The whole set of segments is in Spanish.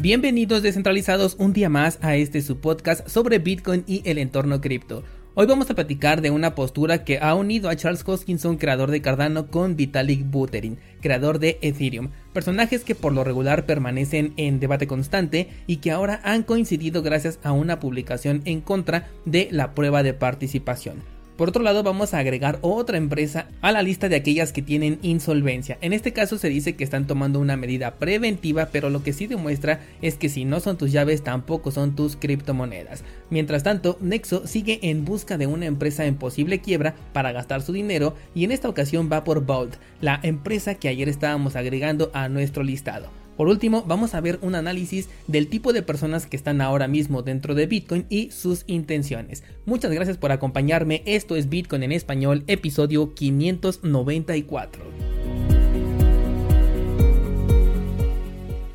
Bienvenidos descentralizados un día más a este su podcast sobre Bitcoin y el entorno cripto. Hoy vamos a platicar de una postura que ha unido a Charles Hoskinson, creador de Cardano, con Vitalik Buterin, creador de Ethereum, personajes que por lo regular permanecen en debate constante y que ahora han coincidido gracias a una publicación en contra de la prueba de participación. Por otro lado, vamos a agregar otra empresa a la lista de aquellas que tienen insolvencia. En este caso se dice que están tomando una medida preventiva, pero lo que sí demuestra es que si no son tus llaves, tampoco son tus criptomonedas. Mientras tanto, Nexo sigue en busca de una empresa en posible quiebra para gastar su dinero y en esta ocasión va por Vault, la empresa que ayer estábamos agregando a nuestro listado. Por último, vamos a ver un análisis del tipo de personas que están ahora mismo dentro de Bitcoin y sus intenciones. Muchas gracias por acompañarme. Esto es Bitcoin en español, episodio 594.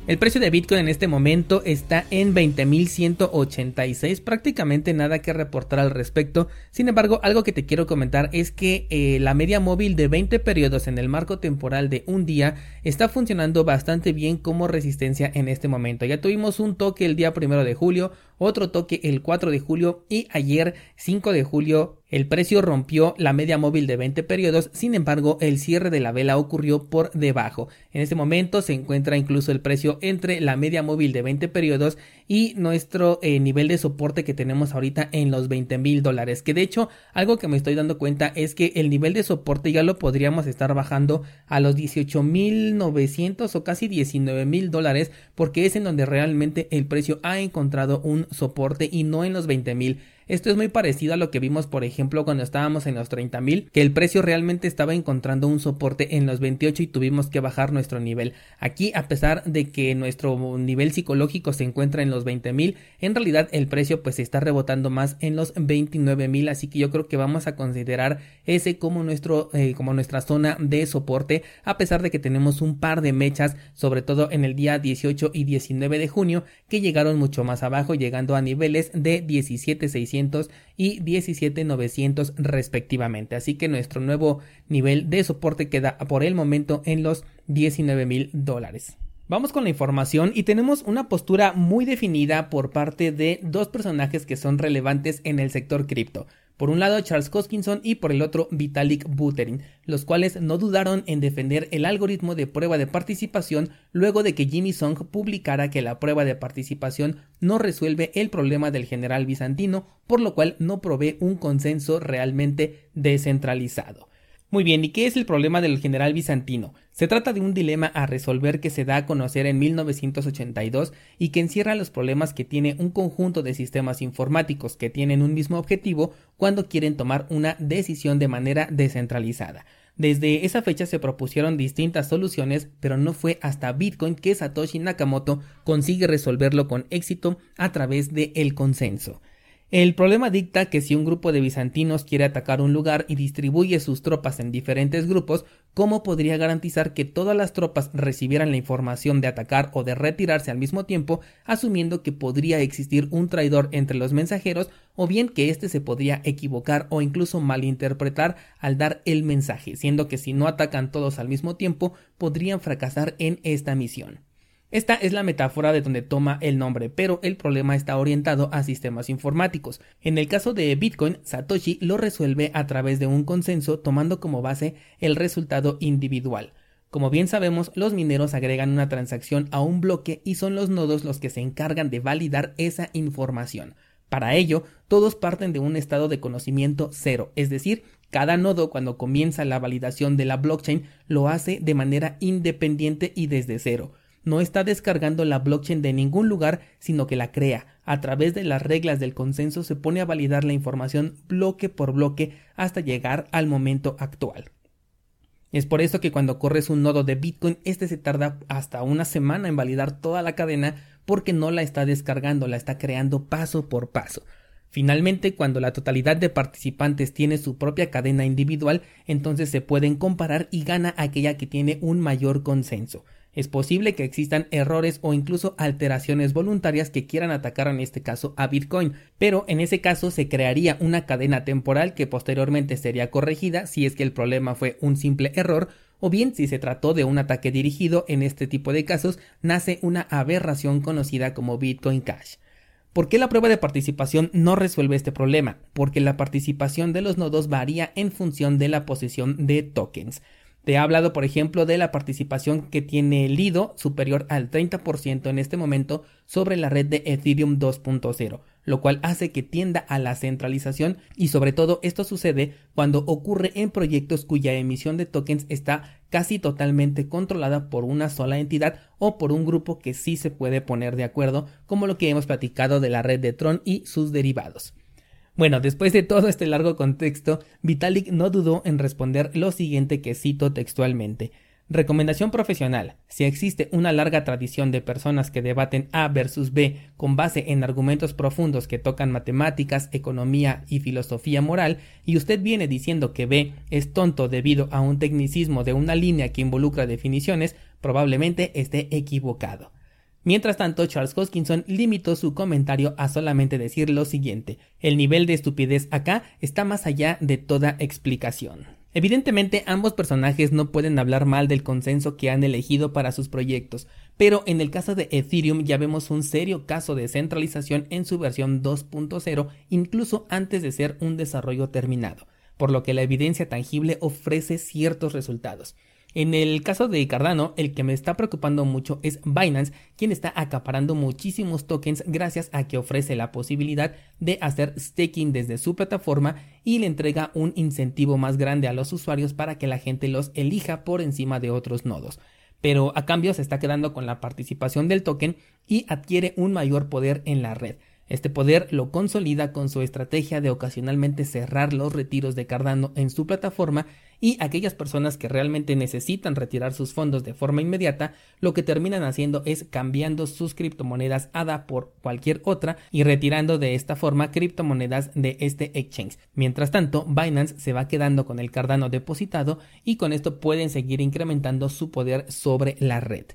El precio de Bitcoin en este momento está en 20.186, prácticamente nada que reportar al respecto. Sin embargo, algo que te quiero comentar es que eh, la media móvil de 20 periodos en el marco temporal de un día está funcionando bastante bien como resistencia en este momento. Ya tuvimos un toque el día primero de julio, otro toque el 4 de julio y ayer 5 de julio el precio rompió la media móvil de 20 periodos, sin embargo el cierre de la vela ocurrió por debajo. En este momento se encuentra incluso el precio entre la media móvil de 20 periodos y nuestro eh, nivel de soporte que tenemos ahorita en los 20 mil dólares. Que de hecho algo que me estoy dando cuenta es que el nivel de soporte ya lo podríamos estar bajando a los 18 mil 900 o casi 19 mil dólares porque es en donde realmente el precio ha encontrado un soporte y no en los 20 mil. Esto es muy parecido a lo que vimos, por ejemplo, cuando estábamos en los 30.000, que el precio realmente estaba encontrando un soporte en los 28 y tuvimos que bajar nuestro nivel. Aquí, a pesar de que nuestro nivel psicológico se encuentra en los 20.000, en realidad el precio pues está rebotando más en los 29.000, así que yo creo que vamos a considerar ese como nuestro eh, como nuestra zona de soporte, a pesar de que tenemos un par de mechas, sobre todo en el día 18 y 19 de junio, que llegaron mucho más abajo, llegando a niveles de 17.600 y 17900 respectivamente. Así que nuestro nuevo nivel de soporte queda por el momento en los 19 dólares. Vamos con la información y tenemos una postura muy definida por parte de dos personajes que son relevantes en el sector cripto. Por un lado Charles Hoskinson y por el otro Vitalik Buterin, los cuales no dudaron en defender el algoritmo de prueba de participación luego de que Jimmy Song publicara que la prueba de participación no resuelve el problema del general bizantino, por lo cual no provee un consenso realmente descentralizado. Muy bien, ¿y qué es el problema del general bizantino? Se trata de un dilema a resolver que se da a conocer en 1982 y que encierra los problemas que tiene un conjunto de sistemas informáticos que tienen un mismo objetivo cuando quieren tomar una decisión de manera descentralizada. Desde esa fecha se propusieron distintas soluciones, pero no fue hasta Bitcoin que Satoshi Nakamoto consigue resolverlo con éxito a través del el consenso. El problema dicta que si un grupo de bizantinos quiere atacar un lugar y distribuye sus tropas en diferentes grupos, ¿cómo podría garantizar que todas las tropas recibieran la información de atacar o de retirarse al mismo tiempo, asumiendo que podría existir un traidor entre los mensajeros o bien que éste se podría equivocar o incluso malinterpretar al dar el mensaje, siendo que si no atacan todos al mismo tiempo, podrían fracasar en esta misión? Esta es la metáfora de donde toma el nombre, pero el problema está orientado a sistemas informáticos. En el caso de Bitcoin, Satoshi lo resuelve a través de un consenso tomando como base el resultado individual. Como bien sabemos, los mineros agregan una transacción a un bloque y son los nodos los que se encargan de validar esa información. Para ello, todos parten de un estado de conocimiento cero, es decir, cada nodo cuando comienza la validación de la blockchain lo hace de manera independiente y desde cero no está descargando la blockchain de ningún lugar, sino que la crea. A través de las reglas del consenso se pone a validar la información bloque por bloque hasta llegar al momento actual. Es por eso que cuando corres un nodo de Bitcoin, este se tarda hasta una semana en validar toda la cadena porque no la está descargando, la está creando paso por paso. Finalmente, cuando la totalidad de participantes tiene su propia cadena individual, entonces se pueden comparar y gana aquella que tiene un mayor consenso. Es posible que existan errores o incluso alteraciones voluntarias que quieran atacar en este caso a Bitcoin, pero en ese caso se crearía una cadena temporal que posteriormente sería corregida si es que el problema fue un simple error o bien si se trató de un ataque dirigido, en este tipo de casos nace una aberración conocida como Bitcoin Cash. ¿Por qué la prueba de participación no resuelve este problema? Porque la participación de los nodos varía en función de la posesión de tokens. Te he hablado, por ejemplo, de la participación que tiene Lido superior al 30% en este momento sobre la red de Ethereum 2.0, lo cual hace que tienda a la centralización y sobre todo esto sucede cuando ocurre en proyectos cuya emisión de tokens está casi totalmente controlada por una sola entidad o por un grupo que sí se puede poner de acuerdo, como lo que hemos platicado de la red de Tron y sus derivados. Bueno, después de todo este largo contexto, Vitalik no dudó en responder lo siguiente que cito textualmente. Recomendación profesional. Si existe una larga tradición de personas que debaten A versus B con base en argumentos profundos que tocan matemáticas, economía y filosofía moral, y usted viene diciendo que B es tonto debido a un tecnicismo de una línea que involucra definiciones, probablemente esté equivocado. Mientras tanto, Charles Hoskinson limitó su comentario a solamente decir lo siguiente, el nivel de estupidez acá está más allá de toda explicación. Evidentemente ambos personajes no pueden hablar mal del consenso que han elegido para sus proyectos, pero en el caso de Ethereum ya vemos un serio caso de centralización en su versión 2.0 incluso antes de ser un desarrollo terminado, por lo que la evidencia tangible ofrece ciertos resultados. En el caso de Cardano, el que me está preocupando mucho es Binance, quien está acaparando muchísimos tokens gracias a que ofrece la posibilidad de hacer staking desde su plataforma y le entrega un incentivo más grande a los usuarios para que la gente los elija por encima de otros nodos. Pero a cambio se está quedando con la participación del token y adquiere un mayor poder en la red. Este poder lo consolida con su estrategia de ocasionalmente cerrar los retiros de Cardano en su plataforma y aquellas personas que realmente necesitan retirar sus fondos de forma inmediata, lo que terminan haciendo es cambiando sus criptomonedas ADA por cualquier otra y retirando de esta forma criptomonedas de este exchange. Mientras tanto, Binance se va quedando con el Cardano depositado y con esto pueden seguir incrementando su poder sobre la red.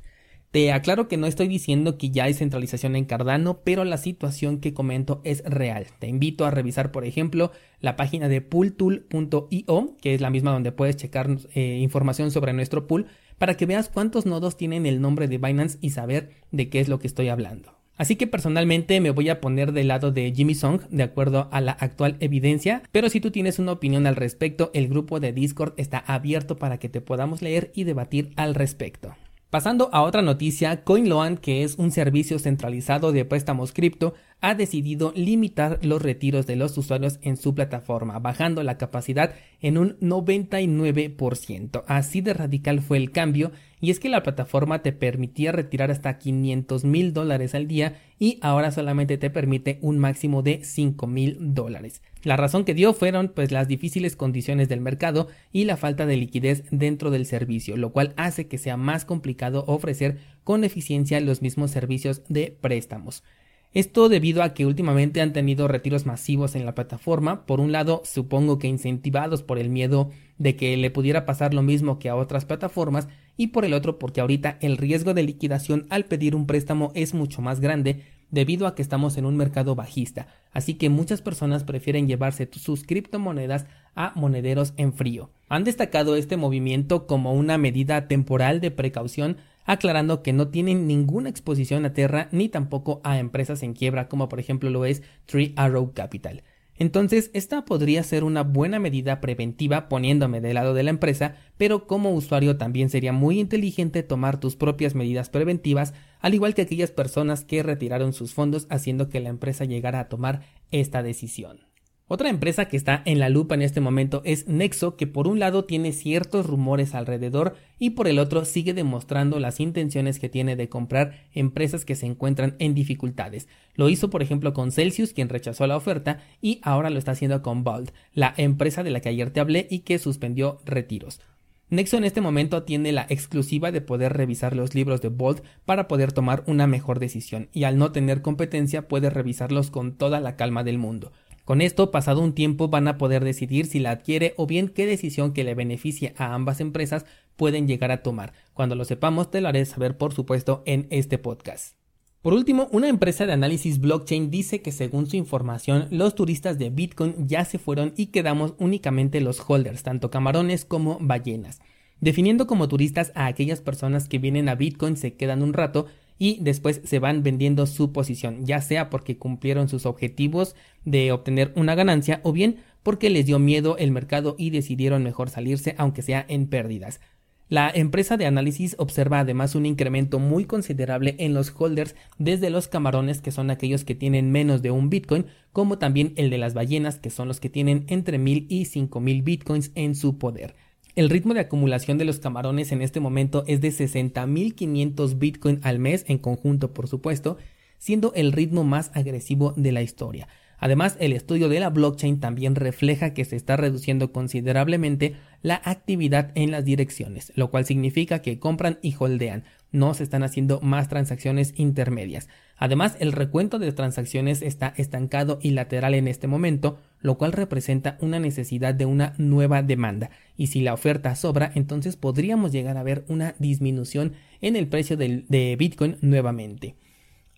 Te aclaro que no estoy diciendo que ya hay centralización en Cardano, pero la situación que comento es real. Te invito a revisar, por ejemplo, la página de pooltool.io, que es la misma donde puedes checar eh, información sobre nuestro pool, para que veas cuántos nodos tienen el nombre de Binance y saber de qué es lo que estoy hablando. Así que personalmente me voy a poner del lado de Jimmy Song de acuerdo a la actual evidencia, pero si tú tienes una opinión al respecto, el grupo de Discord está abierto para que te podamos leer y debatir al respecto. Pasando a otra noticia, CoinLoan, que es un servicio centralizado de préstamos cripto, ha decidido limitar los retiros de los usuarios en su plataforma, bajando la capacidad en un 99%. Así de radical fue el cambio, y es que la plataforma te permitía retirar hasta 500 mil dólares al día y ahora solamente te permite un máximo de 5 mil dólares. La razón que dio fueron pues las difíciles condiciones del mercado y la falta de liquidez dentro del servicio, lo cual hace que sea más complicado ofrecer con eficiencia los mismos servicios de préstamos. Esto debido a que últimamente han tenido retiros masivos en la plataforma, por un lado supongo que incentivados por el miedo de que le pudiera pasar lo mismo que a otras plataformas y por el otro porque ahorita el riesgo de liquidación al pedir un préstamo es mucho más grande debido a que estamos en un mercado bajista, así que muchas personas prefieren llevarse sus criptomonedas a monederos en frío. Han destacado este movimiento como una medida temporal de precaución, aclarando que no tienen ninguna exposición a Terra ni tampoco a empresas en quiebra como por ejemplo lo es Tree Arrow Capital. Entonces, esta podría ser una buena medida preventiva poniéndome del lado de la empresa, pero como usuario también sería muy inteligente tomar tus propias medidas preventivas, al igual que aquellas personas que retiraron sus fondos haciendo que la empresa llegara a tomar esta decisión. Otra empresa que está en la lupa en este momento es Nexo, que por un lado tiene ciertos rumores alrededor y por el otro sigue demostrando las intenciones que tiene de comprar empresas que se encuentran en dificultades. Lo hizo por ejemplo con Celsius, quien rechazó la oferta, y ahora lo está haciendo con Bolt, la empresa de la que ayer te hablé y que suspendió retiros. Nexo en este momento tiene la exclusiva de poder revisar los libros de Bolt para poder tomar una mejor decisión y al no tener competencia puede revisarlos con toda la calma del mundo. Con esto, pasado un tiempo, van a poder decidir si la adquiere o bien qué decisión que le beneficie a ambas empresas pueden llegar a tomar. Cuando lo sepamos, te lo haré saber, por supuesto, en este podcast. Por último, una empresa de análisis blockchain dice que según su información, los turistas de Bitcoin ya se fueron y quedamos únicamente los holders, tanto camarones como ballenas. definiendo como turistas a aquellas personas que vienen a Bitcoin, se quedan un rato y después se van vendiendo su posición, ya sea porque cumplieron sus objetivos de obtener una ganancia o bien porque les dio miedo el mercado y decidieron mejor salirse aunque sea en pérdidas. La empresa de análisis observa además un incremento muy considerable en los holders desde los camarones que son aquellos que tienen menos de un Bitcoin como también el de las ballenas que son los que tienen entre mil y cinco mil Bitcoins en su poder. El ritmo de acumulación de los camarones en este momento es de 60.500 Bitcoin al mes en conjunto, por supuesto, siendo el ritmo más agresivo de la historia. Además, el estudio de la blockchain también refleja que se está reduciendo considerablemente la actividad en las direcciones, lo cual significa que compran y holdean, no se están haciendo más transacciones intermedias. Además, el recuento de transacciones está estancado y lateral en este momento, lo cual representa una necesidad de una nueva demanda. Y si la oferta sobra, entonces podríamos llegar a ver una disminución en el precio de Bitcoin nuevamente.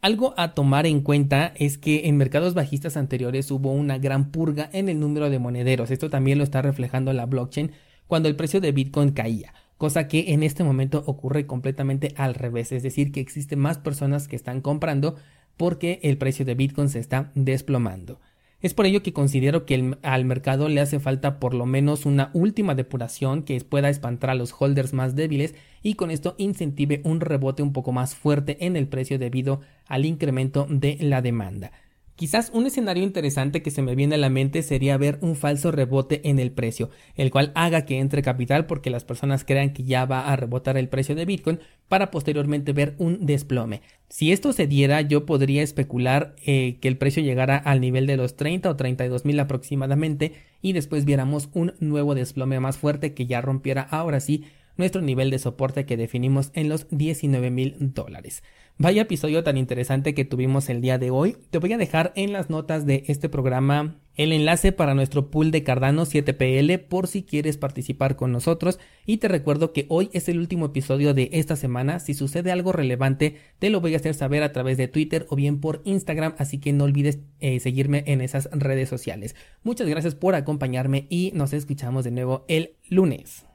Algo a tomar en cuenta es que en mercados bajistas anteriores hubo una gran purga en el número de monederos. Esto también lo está reflejando la blockchain cuando el precio de Bitcoin caía, cosa que en este momento ocurre completamente al revés, es decir, que existen más personas que están comprando porque el precio de Bitcoin se está desplomando. Es por ello que considero que al mercado le hace falta por lo menos una última depuración que pueda espantar a los holders más débiles y con esto incentive un rebote un poco más fuerte en el precio debido al incremento de la demanda. Quizás un escenario interesante que se me viene a la mente sería ver un falso rebote en el precio, el cual haga que entre capital porque las personas crean que ya va a rebotar el precio de Bitcoin para posteriormente ver un desplome. Si esto se diera, yo podría especular eh, que el precio llegara al nivel de los 30 o 32 mil aproximadamente y después viéramos un nuevo desplome más fuerte que ya rompiera ahora sí nuestro nivel de soporte que definimos en los 19 mil dólares. Vaya episodio tan interesante que tuvimos el día de hoy. Te voy a dejar en las notas de este programa el enlace para nuestro pool de Cardano 7PL por si quieres participar con nosotros. Y te recuerdo que hoy es el último episodio de esta semana. Si sucede algo relevante, te lo voy a hacer saber a través de Twitter o bien por Instagram. Así que no olvides eh, seguirme en esas redes sociales. Muchas gracias por acompañarme y nos escuchamos de nuevo el lunes.